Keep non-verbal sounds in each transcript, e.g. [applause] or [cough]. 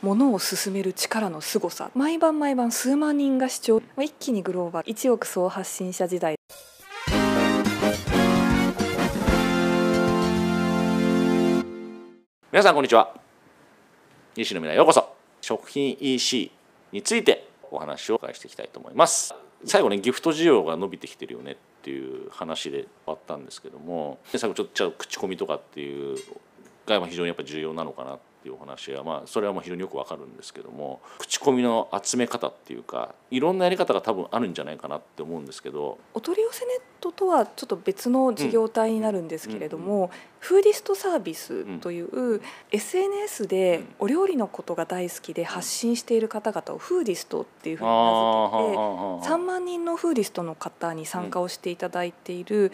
ものを進める力の凄さ。毎晩毎晩数万人が視聴。一気にグローバル一億総発信者時代。皆さんこんにちは。西野未来ようこそ。食品 EC についてお話をお伺いしていきたいと思います。最後ねギフト需要が伸びてきてるよねっていう話で終わったんですけども。最後ちょっと口コミとかっていうが非常にやっぱ重要なのかなっていうお話はまあそれはもう非常によくわかるんですけども口コミの集め方っていうかいろんなやり方が多分あるんじゃないかなって思うんですけどお取り寄せネットとはちょっと別の事業体になるんですけれども、フーディストサービスという SNS でお料理のことが大好きで発信している方々をフーディストっていうふうに名付けて3万人のフーディストの方に参加をしていただいている、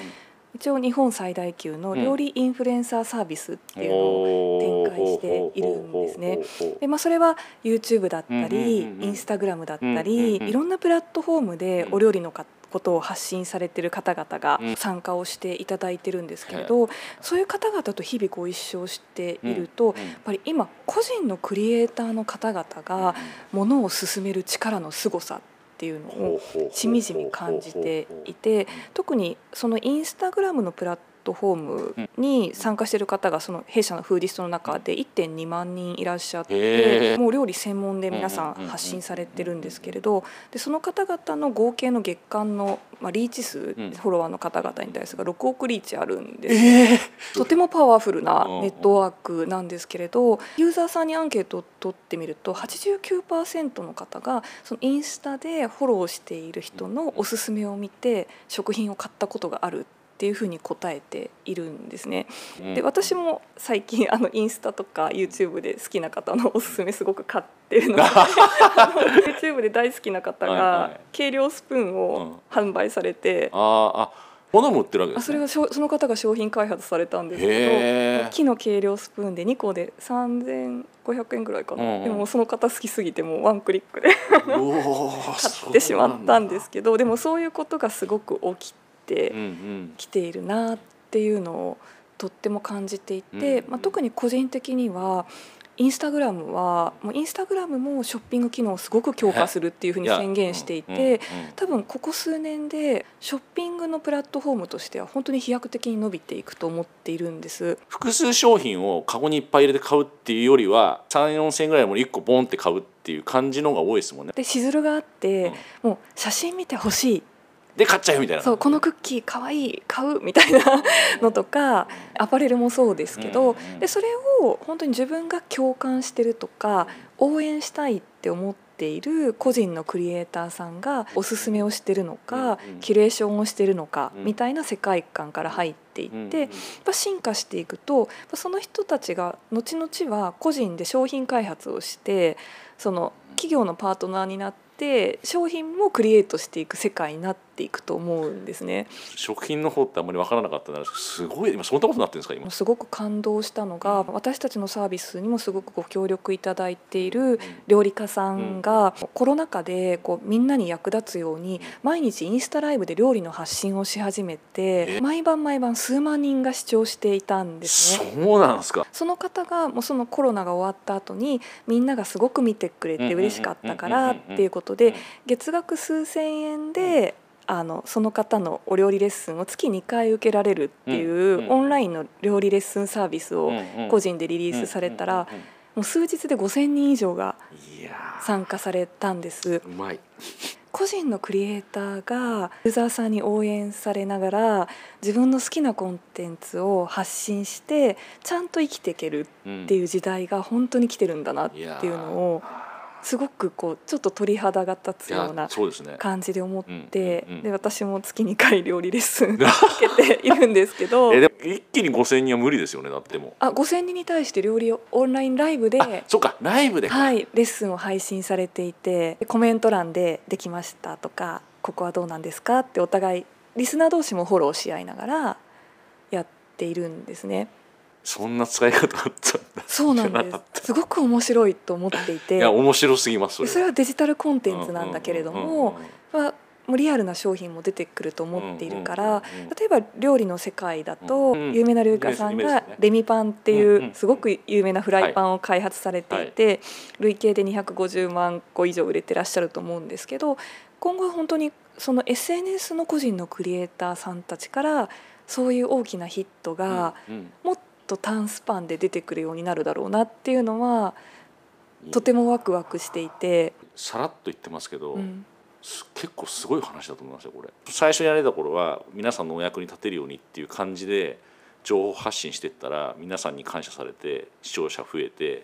一応日本最大級の料理インフルエンサーサービスっていうのを展開しているんですね。でまあ、それは YouTube だったり、インスタグラムだったり、いろんなプラットフォームでお料理のことを発信されてる方々が参加をしていただいてるんですけれど、そういう方々と日々ご一緒していると、やっぱり今個人のクリエイターの方々がものを進める力の凄さっていうのをしみじみ感じていて特にそのインスタグラムのプラットフォームに参加している方がその弊社のフーディストの中で1.2万人いらっしゃってもう料理専門で皆さん発信されてるんですけれどでその方々の合計の月間のまあリーチ数フォロワーの方々に対する6億リーチあるんです、えー、とてもパワフルなネットワークなんですけれどユーザーさんにアンケートを取ってみると89%の方がそのインスタでフォローしている人のおすすめを見て食品を買ったことがあるっていうふうに答えているんですね。で私も最近あのインスタとか YouTube で好きな方のおすすめすごく買ってるので [laughs] YouTube で大好きな方が計量スプーンを販売されて。ああ物も売ってるわけです、ね、それはその方が商品開発されたんですけど木の計量スプーンで2個で3500円ぐらいかな、うんうん、でもその方好きすぎてもうワンクリックで [laughs] 買ってしまったんですけどでもそういうことがすごく起きてきているなっていうのをとっても感じていて、まあ、特に個人的にはインスタグラムはもうインスタグラムもショッピング機能をすごく強化するっていうふうに宣言していて多分ここ数年でショッピングのプラットフォームとしては本当に飛躍的に伸びていくと思っているんです。複数商品をカゴにいっぱい入れて買うっていうよりは3 4千円ぐらいも1個ボンって買うっていう感じの方が多いですもんね。でしずるがあって、うん、もう写真見てほしいで買っちゃうみたいな。そうこのクッキーかわいい買うみたいなのとかアパレルもそうですけど、でそれを本当に自分が共感してるとか応援したいって思っている個人のクリエイターさんがおすすめをしてるのか、キュレーションをしてるのか、みたいな世界観から入っていって、やっぱ進化していくとその人たちが後々は個人で商品開発をしてその企業のパートナーになってって商品もクリエイトしていく世界になっていくと思うんですね。食品の方ってあんまり分からなかったんですすごい今そんなことになってるんですか今？すごく感動したのが、私たちのサービスにもすごくご協力いただいている料理家さんが、コロナ禍でこうみんなに役立つように毎日インスタライブで料理の発信をし始めて毎晩毎晩数万人が視聴していたんですね。そうなんですか。その方がもうそのコロナが終わった後にみんながすごく見てくれて嬉しかったからっていうことことで月額数千円であのその方のお料理レッスンを月2回受けられるっていうオンラインの料理レッスンサービスを個人でリリースされたらもう数日で5,000人以上が参加されたんです。個人のクリエイターがユーザーさんに応援されながら自分の好きなコンテンツを発信してちゃんと生きていけるっていう時代が本当に来てるんだなっていうのをすごくこうちょっと鳥肌が立つような感じで思って、で私も月2回料理レッスン受けているんですけど。えでも一気に5,000人は無理ですよねだってもあ5,000人に対して料理をオンラインライブでそうかライブではいレッスンを配信されていてコメント欄で「できました」とか「ここはどうなんですか?」ってお互いリスナー同士もフォローし合いながらやっているんですね。そんな使い方あったんだ。そうなんです。すごく面白いと思っていて。いや面白すぎますそれはデジタルコンテンツなんだけれども、まあ、もうリアルな商品も出てくると思っているから、例えば料理の世界だと、うん有名な料理家さんがレミパンってうんいううんすごく有名なフライパンを開発されていて、は累計で250万個以上売れてらっしゃると思うんですけど今後は本当にその SNS の個人のクリエイターさんたちからそういう大きなヒットがうんもっと短スパンで出てくるようになるだろうなっていうのはうんとてもワクワクしていて。さらっと言ってますけど、うん。す結構すごい話だと思いますよこれ。最初にやれた頃は皆さんのお役に立てるようにっていう感じで情報発信してったら皆さんに感謝されて視聴者増えてっ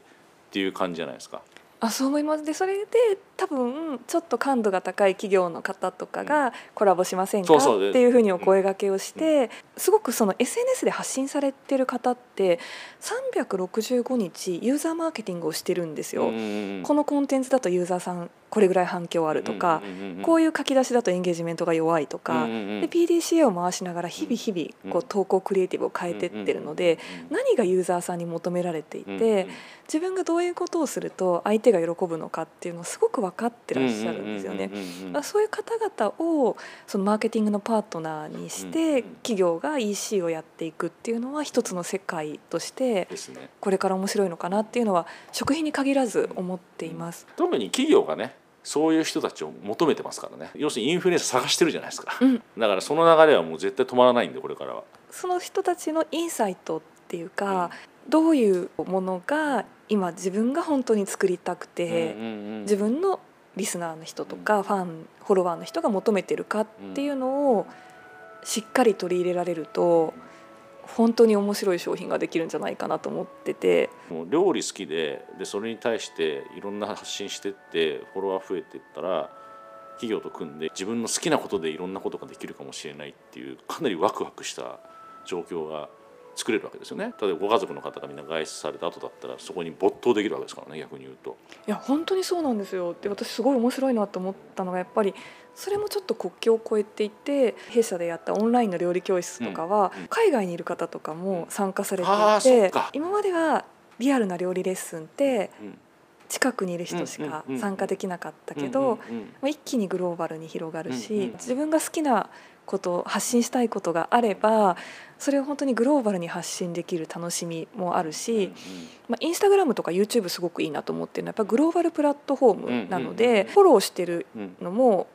ていう感じじゃないですか。あそう思います。でそれで多分ちょっと感度が高い企業の方とかがコラボしませんかっていうふうにお声掛けをしてすごくその SNS で発信されてる方って365日ユーザーマーケティングをしてるんですよ。このコンテンツだとユーザーさんこれぐらい反響あるとか、こういう書き出しだとエンゲージメントが弱いとか、で PDCA を回しながら日々日々こう投稿クリエイティブを変えてってるので、何がユーザーさんに求められていて、自分がどういうことをすると相手が喜ぶのかっていうのをすごく分かってらっしゃるんですよね。まあそういう方々をそのマーケティングのパートナーにしうんて企業が EC をやっていくっていうのは一つの世界としてですね。これから面白いのかなっていうのは食品に限らず思っています。特に企業がねそういう人たちを求めてますからね。要するにインフルエンサー探してるじゃないですか、うん。だからその流れはもう絶対止まらないんでこれからは。その人たちのインサイトっていうか、どういうものが今自分が本当に作りたくて、自分のリスナーの人とかファンフォロワーの人が求めてるかっていうのをしっかり取り入れられると本当に面白い商品ができるんじゃないかなと思ってて。もう料理好きででそれに対していろんな発信してってフォロワー増えていったら企業と組んで自分の好きなことでいろんなことができるかもしれないっていうかなりワクワクした状況が作れるわけですよね。例えばご家族の方がみんな外出された後だったらそこに没頭できるわけですからね逆に言うと。いや本当にそうなんですよ。で私すごい面白いなと思ったのがやっぱりそれもちょっと国境を越えていて弊社でやったオンラインの料理教室とかは、海外にいる方とかも参加されていてか。今まではリアルな料理レッスンってうん近くにいる人しか参加できなかったけうんどまあ一気にグローバルに広がるし、自分が好きなこと発信したいことがあればそれを本当にグローバルに発信できる楽しみもあるし、まあ、インスタグラムとか YouTube すごくいいなと思ってるのはやっぱグローバルプラットフォームなので、フォローしてるうん。のも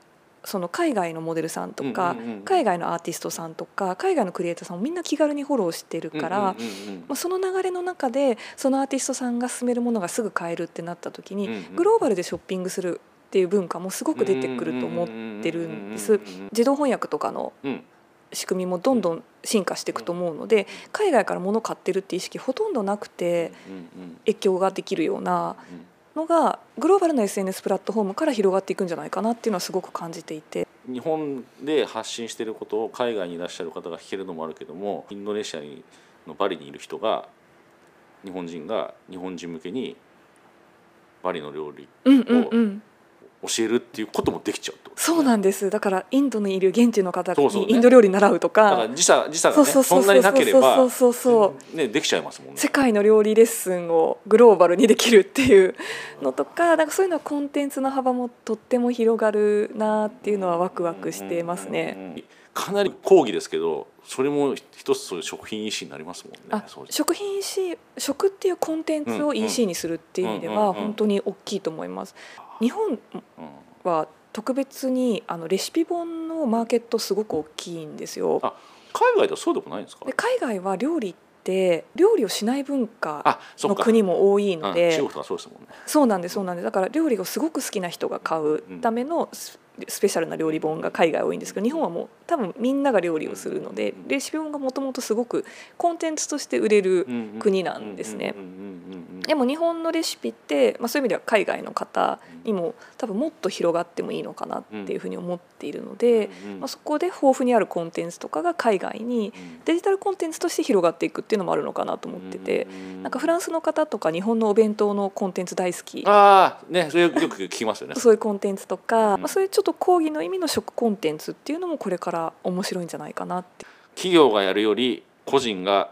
その海外のモデルさんとか、海外のアーティストさんとか海外のクリエイターさんもみんな気軽にフォローしてるから、まあ、その流れの中でそのアーティストさんが勧めるものがすぐ買えるってなった時に、グローバルでショッピングするっていう文化もすごく出てくると思ってるんです。自動翻訳とかのうん仕組みもどんどん進化していくと思うので海外から物買ってるって意識ほとんどなくてうん影響ができるようなうん。のがグローバルな SNS プラットフォームから広がっていくんじゃないかなっていうのはすごく感じていて。日本で発信していることを海外にいらっしゃる方が聞けるのもあるけどもインドネシアにのバリにいる人が日本人が日本人向けにバリの料理うんうんうん教えるっていうこともできちゃうとね。そうなんです。だからインドにいる現地の方にインド料理習うとだからか時差時差がそうねそうそうんそう。そなになければそうそうそうねできちゃいますもんね。世界の料理レッスンをグローバルにできるっていうのとかなんかそういうのはコンテンツの幅もとっても広がるなっていうのはワクワクしてますね。うんうんうんかなり講義ですけどそれも一つそういう食品 EC になりますもんね。食品 EC 食っていうコンテンツをうんうん EC にするっていう意味でうんうんうん。は本当に大きいと思います。日本うんは特別にあのレシピ本のマーケットすごく大きいんですよ。あ海外ではそうでもないんですか？で海外は料理って料理をしない文化の国も多いのでうんそうですもんね。そうなんですそうなんです。だから料理をすごく好きな人が買うためのススペシャルな料理本が海外多いんですけど日本はもう多分みんなが料理をするのでレシピ本がもともとすごくコンテンツとして売れる国なんですねでも日本のレシピって、まあ、そういう意味では海外の方にも多分もっと広がってもいいのかなっていうふうに思っているので、うん。まあ、そこで豊富にあるコンテンツとかが海外にデジタルコンテンツとして広がっていくっていうのもあるのかなと思ってて。なんかフランスの方とか日本のお弁当のコンテンツ大好き。ああねそれよく聞きますよね。そういうコンテンツとか、うん。まあ、そういうちょっと講義の意味の食コンテンツっていうのもこれから面白いんじゃないかなって。企業がやるより個人が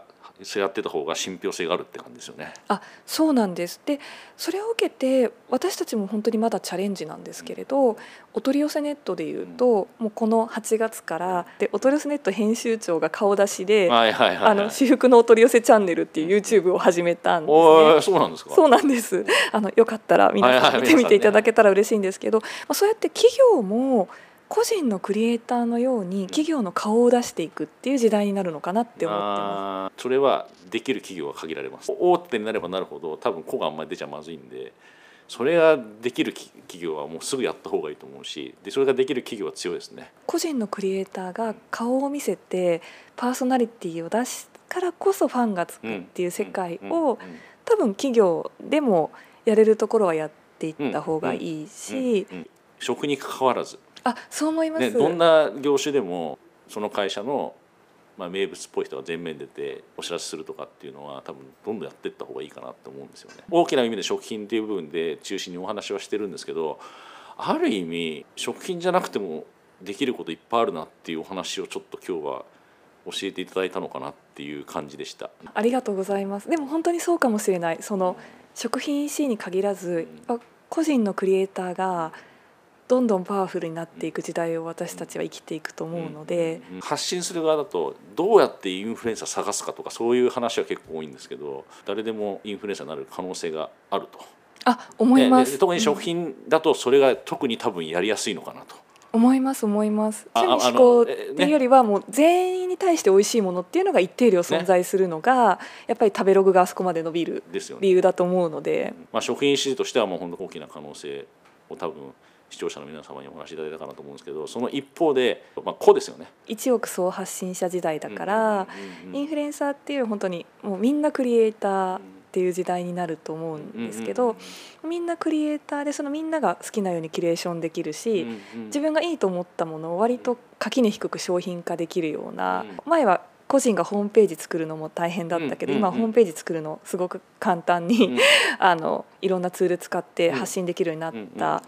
やってた方が信憑性があるって感じですよね。あそうなんですでそれを受けて私たちも本当にまだチャレンジなんですけれどお取り寄せネットでいうと、もうこの8月からでお取り寄せネット編集長が顔出しで、私服のお取り寄せチャンネルっていう YouTube を始めたんですね。そうなんですか？そうなんです。あのよかったら皆さん見てみていただけたら嬉しいんですけど、まあそうやって企業も個人のクリエイターのように企業の顔を出していくっていう時代になるのかなって思ってまあーそれはできる企業は限られます。大手になればなるほど多分子があんまり出ちゃまずいんでそれができるき企業はもうすぐやった方がいいと思うしでそれができる企業は強いですね。す。個人のクリエイターが顔を見せてパーソナリティを出すからこそファンがつくっていう世界を多分企業でもやれれるところはやっていった方がいいし、うんうん食に関わらず、あそう思います。ね、どんな業種でもその会社の、まあ、名物っぽい人が前面に出てお知らせするとかっていうのは多分どんどんやっていった方がいいかなって思うんですよね。大きな意味で食品っていう部分で中心にお話はしてるんですけどある意味食品じゃなくてもできることいっぱいあるなっていうお話をちょっと今日は教えていただいたのかなっていう感じでした。ありがとうございます。でも本当にそうかもしれない。その食品 EC に限らず、個人のクリエイターがどんどんパワフルになっていく時代を私たちは生きていくと思うので、うん発信する側だとどうやってインフルエンサー探すかとかそういう話は結構多いんですけど誰でもインフルエンサーになる可能性があると。あ思いま。す特に食品だとそれが特に多分やりやすいのかなと。思います思います。あ趣味あ思考っていうよりはもう全員に対して美味しいものっていうのが一定量存在するのが、やっぱり食べログがあそこまで伸びる理由だと思うので、まあ、食品市としてはもう本当大きな可能性を多分視聴者の皆様にお話しいただいたかなと思うんですけどその一方で、まあ、個ですよね。一億総発信者時代だから、うんうんうんインフルエンサーっていう本当にもうみんなクリエイターっていう時代になると思うんですけど、みんなクリエイターでそのみんなが好きなようにキュレーションできるし、うんうん。自分がいいと思ったものを割と垣根低く商品化できるような、うん。前は個人がホームページ作るのも大変だったけど、今ホームページ作るのすごく簡単に、うん。[laughs] あのいろんなツール使って発信できるようになった、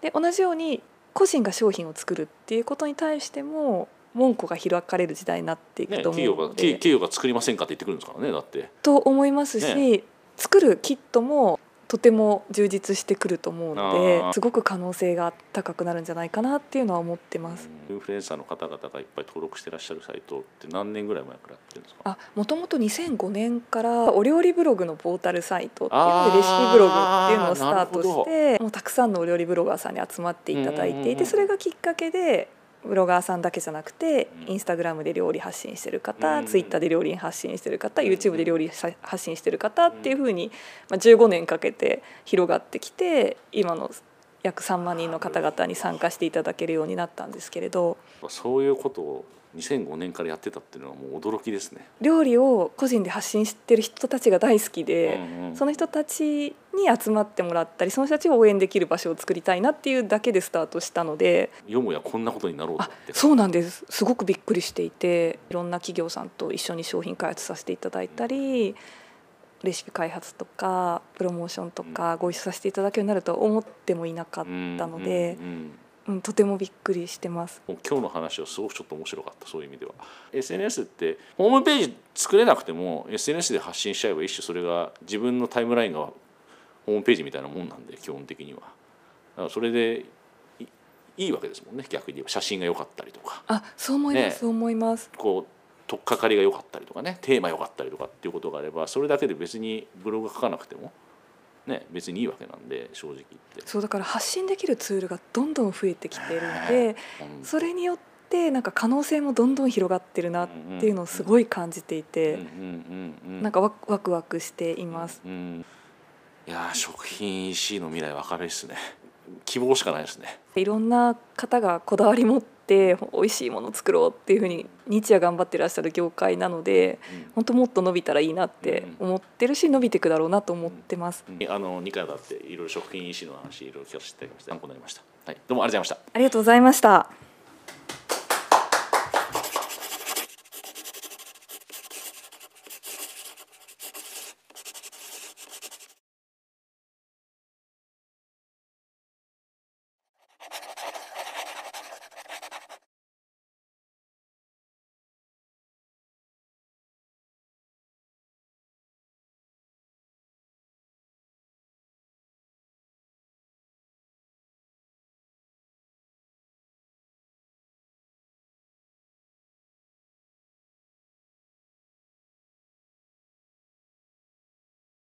で同じように個人が商品を作るっていうことに対しても門戸が開かれる時代になっていね、くと思企業がうので、企企業が作りませんかって言ってくるんですからねだって。と思いますし、ね。作るキットもとても充実してくると思うのですごく可能性が高くなるんじゃないかなっていうのは思ってます。インフルエンサーの方々がいっぱい登録してらっしゃるサイトって何年ぐらい前からやってるんですか？あもともと2005年からお料理ブログのポータルサイトっていうのでレシピブログっていうのをスタートしてもうたくさんのお料理ブロガーさんに集まっていただいていてそれがきっかけでブロガーさんだけじゃなくてうん。インスタグラムで料理発信してるう方ん。ツイッターで料理発信してる方うん。YouTube で料理発信してる方っていうふうにまあ15年かけて広がってきて今の約3万人の方々に参加していただけるようになったんですけれど。そういうことを2005年からやってたっていうのはもう驚きですね。料理を個人で発信してる人たちが大好きで。うんうんその人たちに集まってもらったりその人たちを応援できる場所を作りたいなっていうだけでスタートしたのでよもやこんなことになろうってそうなんですすごくびっくりしていていろんな企業さんと一緒に商品開発させていただいたりレシピ開発とかプロモーションとかご一緒させていただくようになるとは思ってもいなかったのでうん、うんうんうん、とてもびっくりしてます。今日の話はすごくちょっと面白かったそういう意味では。SNS ってホームページ作れなくても SNS で発信しちゃえば一種それが自分のタイムラインがホームページみたいなもんなんで基本的には。だからそれでいいいわけですもんね逆に言えば。写真が良かったりとか。あそう思います、ねそう思います。こう取っかかりが良かったりとかねテーマ良かったりとかっていうことがあればそれだけで別にブログ書かなくてもね別にいいわけなんで正直言って。そうだから発信できるツールがどんどん増えてきてるのでうんそれによってなんか可能性もどんどん広がってるなっていうのをすごい感じていて、なんかワクワクワクしています。うん、いやー食品 EC の未来は明るいですね。希望しかないですね。いろんな方がこだわり持ってして美味しいもの作ろうっていうふうに日夜頑張ってらっしゃる業界なので、うん、本当もっと伸びたらいいなって思ってるし、うん、伸びていくだろうなと思ってます、うん、あの2回だっていろいろ食品医師の話いろいろ聞かせていただきまして参考になりました、はい、どうもありがとうございました。ありがとうございました。